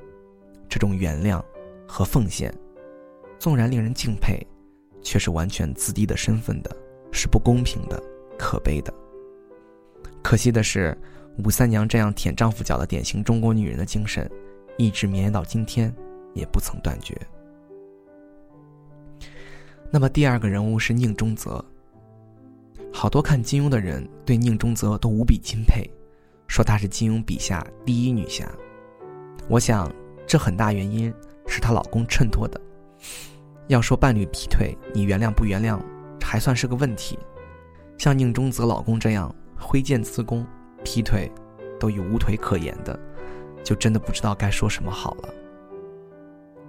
这种原谅和奉献，纵然令人敬佩，却是完全自低的身份的，是不公平的、可悲的。可惜的是，武三娘这样舔丈夫脚的典型中国女人的精神，一直绵延到今天，也不曾断绝。那么第二个人物是宁中则。好多看金庸的人对宁中则都无比钦佩，说她是金庸笔下第一女侠。我想，这很大原因是她老公衬托的。要说伴侣劈腿，你原谅不原谅，还算是个问题。像宁中则老公这样挥剑自宫，劈腿都已无腿可言的，就真的不知道该说什么好了。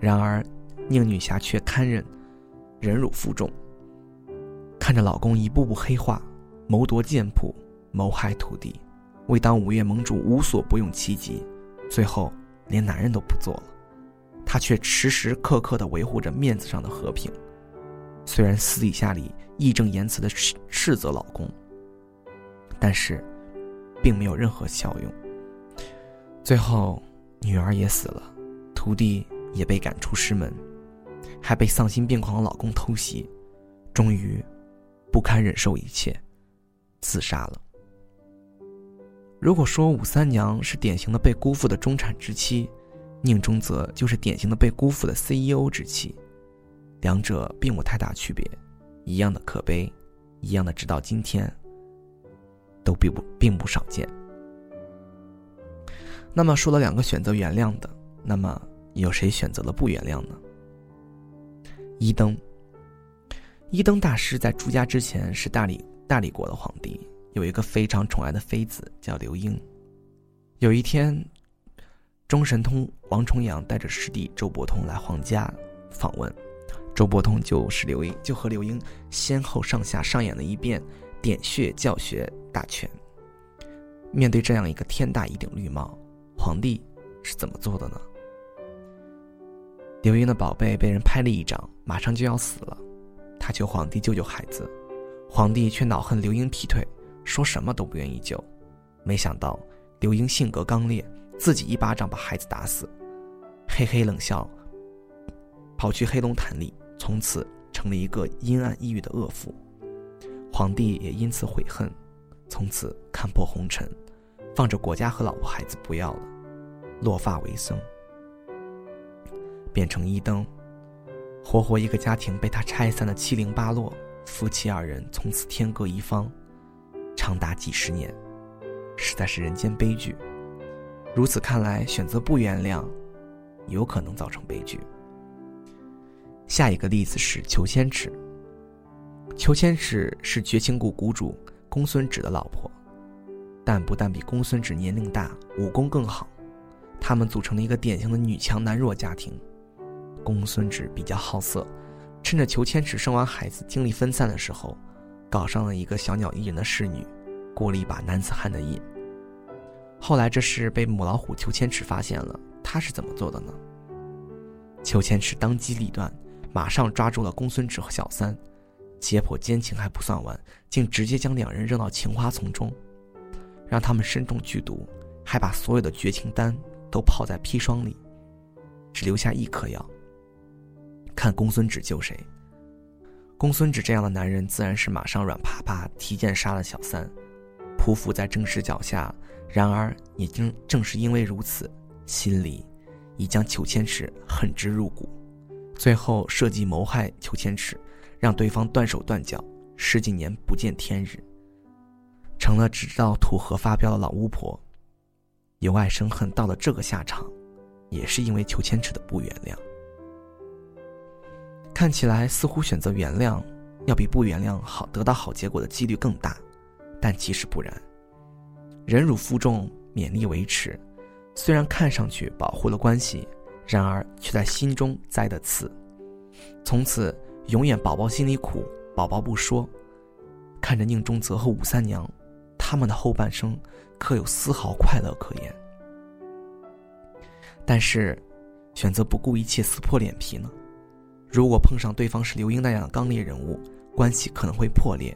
然而，宁女侠却堪忍，忍辱负重。看着老公一步步黑化，谋夺剑谱，谋害徒弟，为当五岳盟主无所不用其极，最后连男人都不做了，她却时时刻刻地维护着面子上的和平。虽然私底下里义正言辞地斥斥责老公，但是，并没有任何效用。最后，女儿也死了，徒弟也被赶出师门，还被丧心病狂的老公偷袭，终于。不堪忍受一切，自杀了。如果说武三娘是典型的被辜负的中产之妻，宁中则就是典型的被辜负的 CEO 之妻，两者并无太大区别，一样的可悲，一样的直到今天都并不并不少见。那么说了两个选择原谅的，那么有谁选择了不原谅呢？一灯。一灯大师在出家之前是大理大理国的皇帝，有一个非常宠爱的妃子叫刘英。有一天，中神通王重阳带着师弟周伯通来皇家访问，周伯通就是刘英，就和刘英先后上下上演了一遍点穴教学大全。面对这样一个天大一顶绿帽，皇帝是怎么做的呢？刘英的宝贝被人拍了一掌，马上就要死了。他求皇帝救救孩子，皇帝却恼恨刘英劈腿，说什么都不愿意救。没想到刘英性格刚烈，自己一巴掌把孩子打死，嘿嘿冷笑，跑去黑龙潭里，从此成了一个阴暗抑郁的恶妇。皇帝也因此悔恨，从此看破红尘，放着国家和老婆孩子不要了，落发为僧，变成一灯。活活一个家庭被他拆散的七零八落，夫妻二人从此天各一方，长达几十年，实在是人间悲剧。如此看来，选择不原谅，有可能造成悲剧。下一个例子是裘千尺。裘千尺是绝情谷谷主公孙止的老婆，但不但比公孙止年龄大，武功更好。他们组成了一个典型的女强男弱家庭。公孙止比较好色，趁着裘千尺生完孩子精力分散的时候，搞上了一个小鸟依人的侍女，过了一把男子汉的瘾。后来这事被母老虎裘千尺发现了，他是怎么做的呢？裘千尺当机立断，马上抓住了公孙止和小三，解剖奸情还不算完，竟直接将两人扔到情花丛中，让他们身中剧毒，还把所有的绝情丹都泡在砒霜里，只留下一颗药。看公孙止救谁？公孙止这样的男人，自然是马上软趴趴提剑杀了小三，匍匐在正室脚下。然而也正正是因为如此，心里已将裘千尺恨之入骨，最后设计谋害裘千尺，让对方断手断脚，十几年不见天日，成了只知道土河发飙的老巫婆。由爱生恨到了这个下场，也是因为裘千尺的不原谅。看起来似乎选择原谅，要比不原谅好得到好结果的几率更大，但其实不然。忍辱负重，勉力维持，虽然看上去保护了关系，然而却在心中栽的刺。从此永远宝宝心里苦，宝宝不说。看着宁中泽和武三娘，他们的后半生可有丝毫快乐可言？但是，选择不顾一切撕破脸皮呢？如果碰上对方是刘英那样的刚烈人物，关系可能会破裂；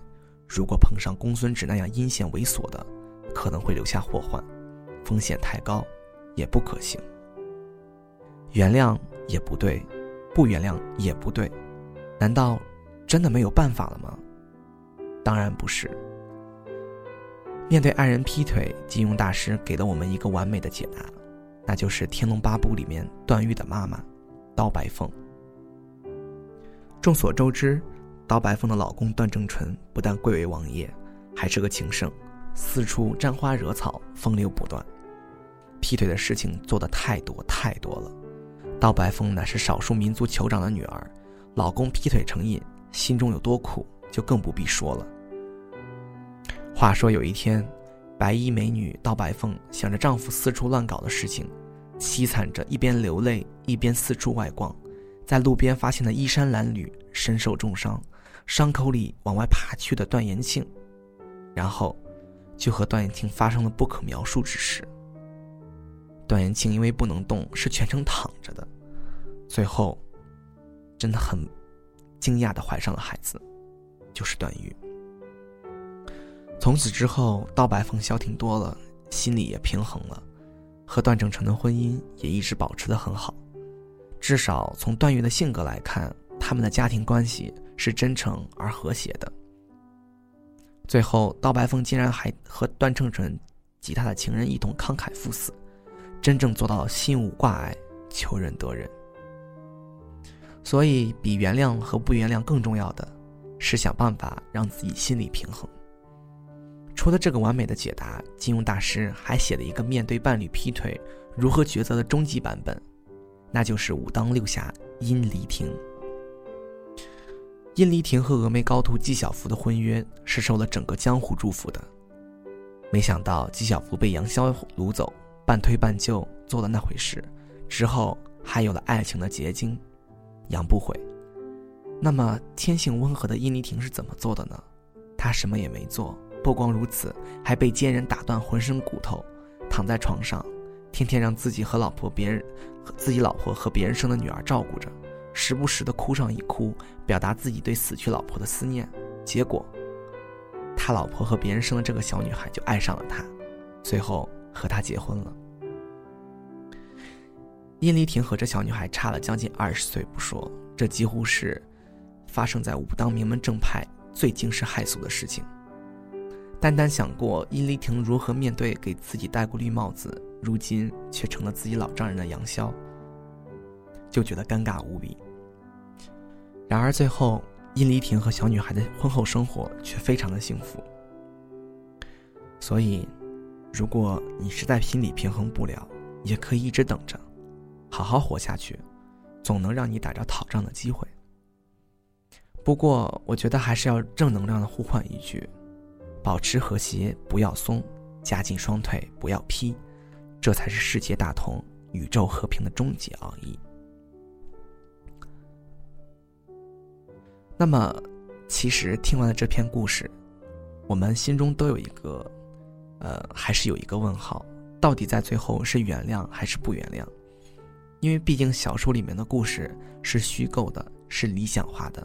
如果碰上公孙止那样阴险猥琐的，可能会留下祸患，风险太高，也不可行。原谅也不对，不原谅也不对，难道真的没有办法了吗？当然不是。面对爱人劈腿，金庸大师给了我们一个完美的解答，那就是《天龙八部》里面段誉的妈妈，刀白凤。众所周知，刀白凤的老公段正淳不但贵为王爷，还是个情圣，四处沾花惹草，风流不断。劈腿的事情做得太多太多了。刀白凤乃是少数民族酋长的女儿，老公劈腿成瘾，心中有多苦，就更不必说了。话说有一天，白衣美女刀白凤想着丈夫四处乱搞的事情，凄惨着，一边流泪一边四处外逛。在路边发现了衣衫褴褛、身受重伤、伤口里往外爬去的段延庆，然后就和段延庆发生了不可描述之事。段延庆因为不能动，是全程躺着的，最后真的很惊讶的怀上了孩子，就是段誉。从此之后，刀白凤消停多了，心里也平衡了，和段正淳的婚姻也一直保持的很好。至少从段誉的性格来看，他们的家庭关系是真诚而和谐的。最后，刀白凤竟然还和段正淳及他的情人一同慷慨赴死，真正做到心无挂碍，求人得人。所以，比原谅和不原谅更重要的，是想办法让自己心理平衡。除了这个完美的解答，金庸大师还写了一个面对伴侣劈腿如何抉择的终极版本。那就是武当六侠殷离亭。殷离亭和峨眉高徒纪晓芙的婚约是受了整个江湖祝福的，没想到纪晓芙被杨逍掳走，半推半就做了那回事，之后还有了爱情的结晶，杨不悔。那么天性温和的殷离亭是怎么做的呢？他什么也没做，不光如此，还被奸人打断浑身骨头，躺在床上。天天让自己和老婆别人，和自己老婆和别人生的女儿照顾着，时不时的哭上一哭，表达自己对死去老婆的思念。结果，他老婆和别人生的这个小女孩就爱上了他，最后和他结婚了。殷离亭和这小女孩差了将近二十岁不说，这几乎是发生在武当名门正派最惊世骇俗的事情。单单想过殷离亭如何面对给自己戴过绿帽子。如今却成了自己老丈人的杨逍，就觉得尴尬无比。然而最后，殷离婷和小女孩的婚后生活却非常的幸福。所以，如果你实在心理平衡不了，也可以一直等着，好好活下去，总能让你逮着讨账的机会。不过，我觉得还是要正能量的呼唤一句：保持和谐，不要松，夹紧双腿，不要劈，这才是世界大同、宇宙和平的终极奥义。那么，其实听完了这篇故事，我们心中都有一个，呃，还是有一个问号：到底在最后是原谅还是不原谅？因为毕竟小说里面的故事是虚构的，是理想化的，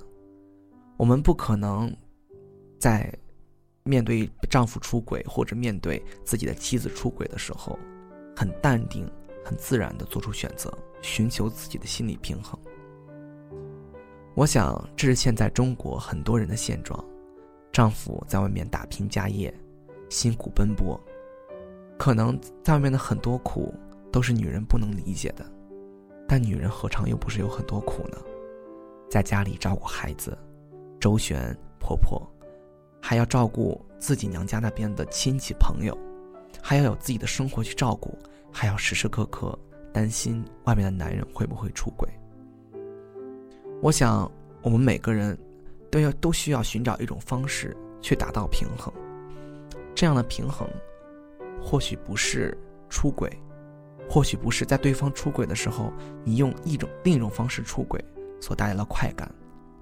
我们不可能在面对丈夫出轨或者面对自己的妻子出轨的时候，很淡定、很自然的做出选择，寻求自己的心理平衡。我想，这是现在中国很多人的现状：丈夫在外面打拼家业，辛苦奔波，可能在外面的很多苦都是女人不能理解的。但女人何尝又不是有很多苦呢？在家里照顾孩子，周旋婆婆，还要照顾自己娘家那边的亲戚朋友，还要有自己的生活去照顾，还要时时刻刻担心外面的男人会不会出轨。我想，我们每个人都要都需要寻找一种方式去达到平衡。这样的平衡，或许不是出轨。或许不是在对方出轨的时候，你用一种另一种方式出轨所带来的快感，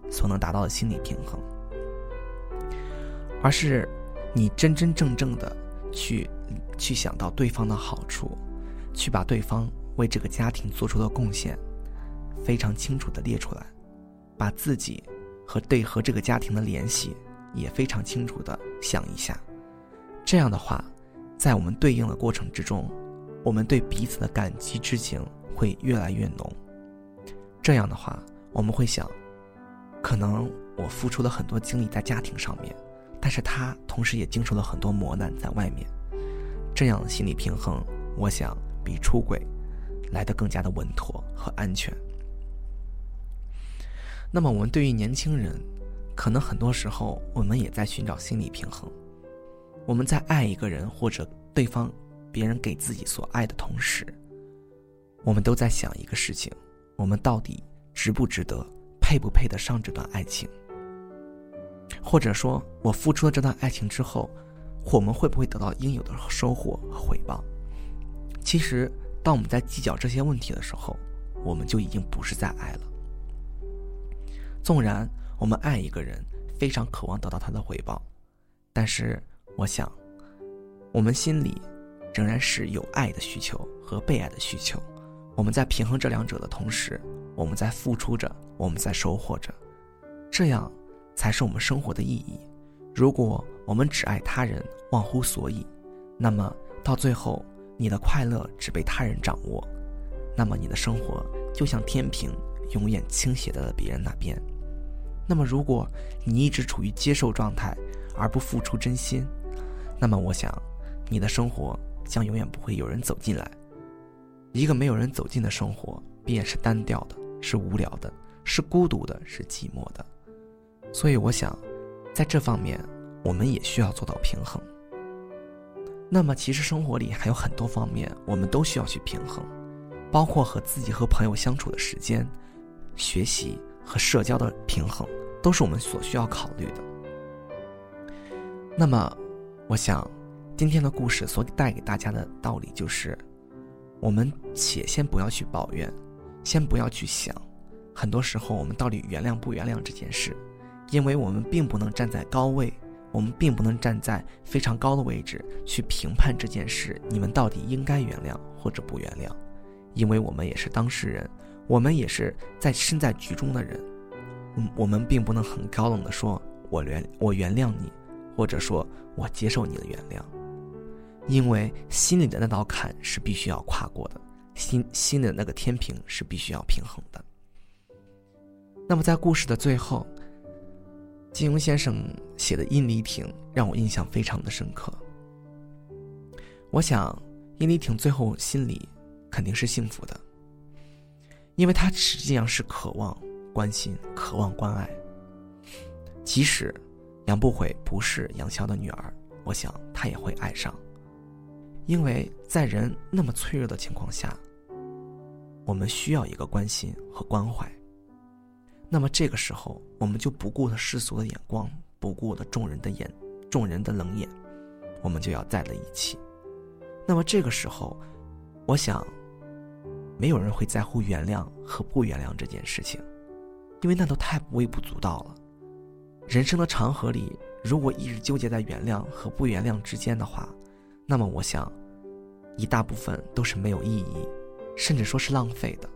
所能达到的心理平衡，而是你真真正正的去去想到对方的好处，去把对方为这个家庭做出的贡献非常清楚的列出来，把自己和对和这个家庭的联系也非常清楚的想一下，这样的话，在我们对应的过程之中。我们对彼此的感激之情会越来越浓。这样的话，我们会想，可能我付出了很多精力在家庭上面，但是他同时也经受了很多磨难在外面。这样的心理平衡，我想比出轨来的更加的稳妥和安全。那么，我们对于年轻人，可能很多时候我们也在寻找心理平衡。我们在爱一个人或者对方。别人给自己所爱的同时，我们都在想一个事情：我们到底值不值得，配不配得上这段爱情？或者说，我付出了这段爱情之后，我们会不会得到应有的收获和回报？其实，当我们在计较这些问题的时候，我们就已经不是在爱了。纵然我们爱一个人，非常渴望得到他的回报，但是，我想，我们心里。仍然是有爱的需求和被爱的需求，我们在平衡这两者的同时，我们在付出着，我们在收获着，这样才是我们生活的意义。如果我们只爱他人，忘乎所以，那么到最后，你的快乐只被他人掌握，那么你的生活就像天平，永远倾斜在了别人那边。那么，如果你一直处于接受状态，而不付出真心，那么我想，你的生活。将永远不会有人走进来。一个没有人走进的生活，便是单调的，是无聊的，是孤独的，是寂寞的。所以，我想，在这方面，我们也需要做到平衡。那么，其实生活里还有很多方面，我们都需要去平衡，包括和自己和朋友相处的时间、学习和社交的平衡，都是我们所需要考虑的。那么，我想。今天的故事所带给大家的道理就是：我们且先不要去抱怨，先不要去想，很多时候我们到底原谅不原谅这件事，因为我们并不能站在高位，我们并不能站在非常高的位置去评判这件事，你们到底应该原谅或者不原谅，因为我们也是当事人，我们也是在身在局中的人，嗯，我们并不能很高冷的说“我原我原谅你”，或者说我接受你的原谅。因为心里的那道坎是必须要跨过的，心心里的那个天平是必须要平衡的。那么在故事的最后，金庸先生写的殷离亭让我印象非常的深刻。我想，殷离亭最后心里肯定是幸福的，因为他实际上是渴望关心、渴望关爱。即使杨不悔不是杨逍的女儿，我想他也会爱上。因为在人那么脆弱的情况下，我们需要一个关心和关怀。那么这个时候，我们就不顾了世俗的眼光，不顾了众人的眼、众人的冷眼，我们就要在了一起。那么这个时候，我想，没有人会在乎原谅和不原谅这件事情，因为那都太微不足道了。人生的长河里，如果一直纠结在原谅和不原谅之间的话，那么我想，一大部分都是没有意义，甚至说是浪费的，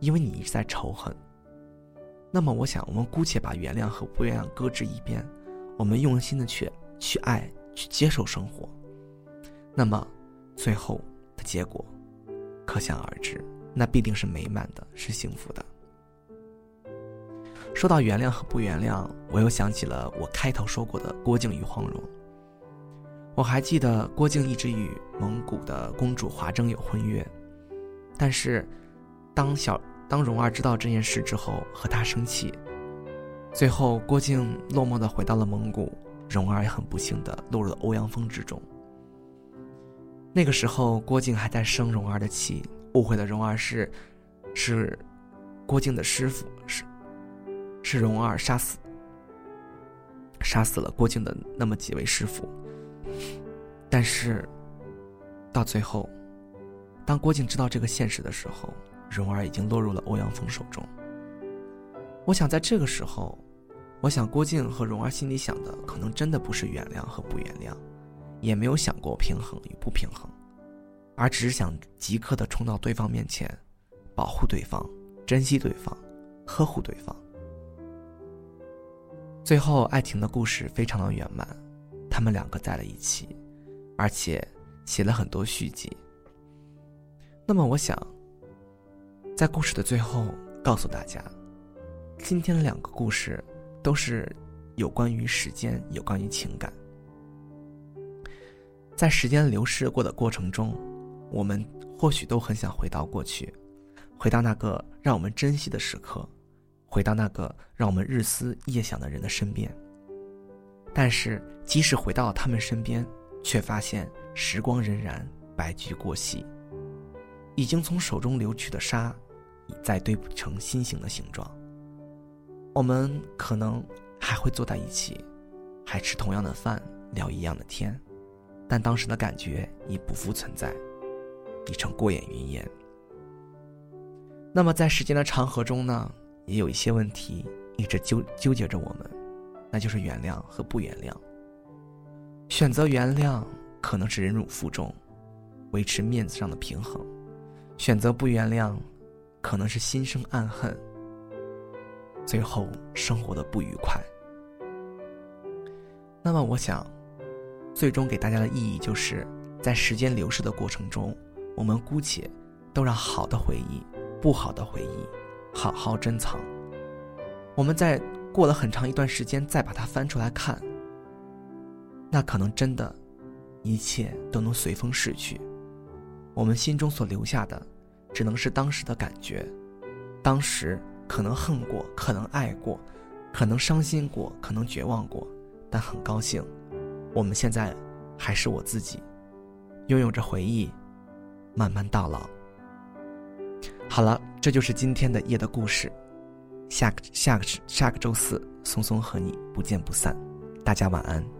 因为你一直在仇恨。那么我想，我们姑且把原谅和不原谅搁置一边，我们用心的去去爱，去接受生活。那么，最后的结果，可想而知，那必定是美满的，是幸福的。说到原谅和不原谅，我又想起了我开头说过的郭靖与黄蓉。我还记得郭靖一直与蒙古的公主华筝有婚约，但是，当小当蓉儿知道这件事之后，和他生气。最后，郭靖落寞的回到了蒙古，蓉儿也很不幸的落入了欧阳锋之中。那个时候，郭靖还在生蓉儿的气，误会了蓉儿是，是，郭靖的师傅，是，是蓉儿杀死，杀死了郭靖的那么几位师傅。但是，到最后，当郭靖知道这个现实的时候，蓉儿已经落入了欧阳锋手中。我想在这个时候，我想郭靖和蓉儿心里想的，可能真的不是原谅和不原谅。也没有想过平衡与不平衡，而只是想即刻的冲到对方面前，保护对方，珍惜对方，呵护对方。最后，爱情的故事非常的圆满，他们两个在了一起，而且写了很多续集。那么，我想，在故事的最后告诉大家，今天的两个故事都是有关于时间，有关于情感。在时间流逝过的过程中，我们或许都很想回到过去，回到那个让我们珍惜的时刻，回到那个让我们日思夜想的人的身边。但是，即使回到他们身边，却发现时光荏苒，白驹过隙，已经从手中流去的沙，已再堆不成心形的形状。我们可能还会坐在一起，还吃同样的饭，聊一样的天。但当时的感觉已不复存在，已成过眼云烟。那么在时间的长河中呢，也有一些问题一直纠纠结着我们，那就是原谅和不原谅。选择原谅可能是忍辱负重，维持面子上的平衡；选择不原谅，可能是心生暗恨，最后生活的不愉快。那么我想。最终给大家的意义就是，在时间流逝的过程中，我们姑且都让好的回忆、不好的回忆好好珍藏。我们在过了很长一段时间再把它翻出来看，那可能真的，一切都能随风逝去。我们心中所留下的，只能是当时的感觉。当时可能恨过，可能爱过，可能伤心过，可能绝望过，但很高兴。我们现在还是我自己，拥有着回忆，慢慢到老。好了，这就是今天的夜的故事。下个下个下个周四，松松和你不见不散。大家晚安。